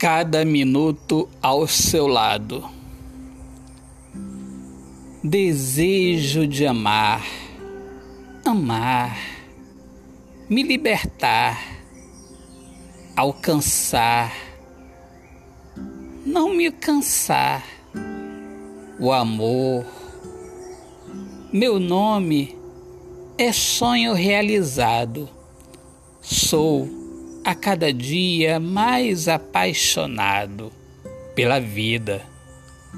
cada minuto ao seu lado. Desejo de amar, amar, me libertar, alcançar, não me cansar. O amor, meu nome é sonho realizado. Sou a cada dia mais apaixonado pela vida,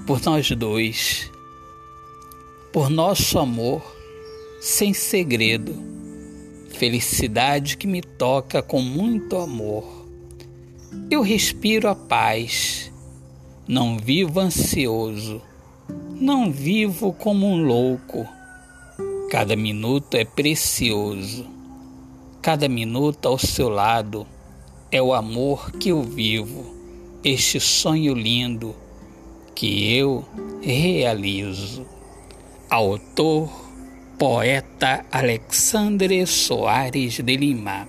por nós dois, por nosso amor sem segredo, felicidade que me toca com muito amor. Eu respiro a paz, não vivo ansioso, não vivo como um louco. Cada minuto é precioso Cada minuto ao seu lado é o amor que eu vivo, este sonho lindo que eu realizo. Autor, poeta Alexandre Soares de Lima.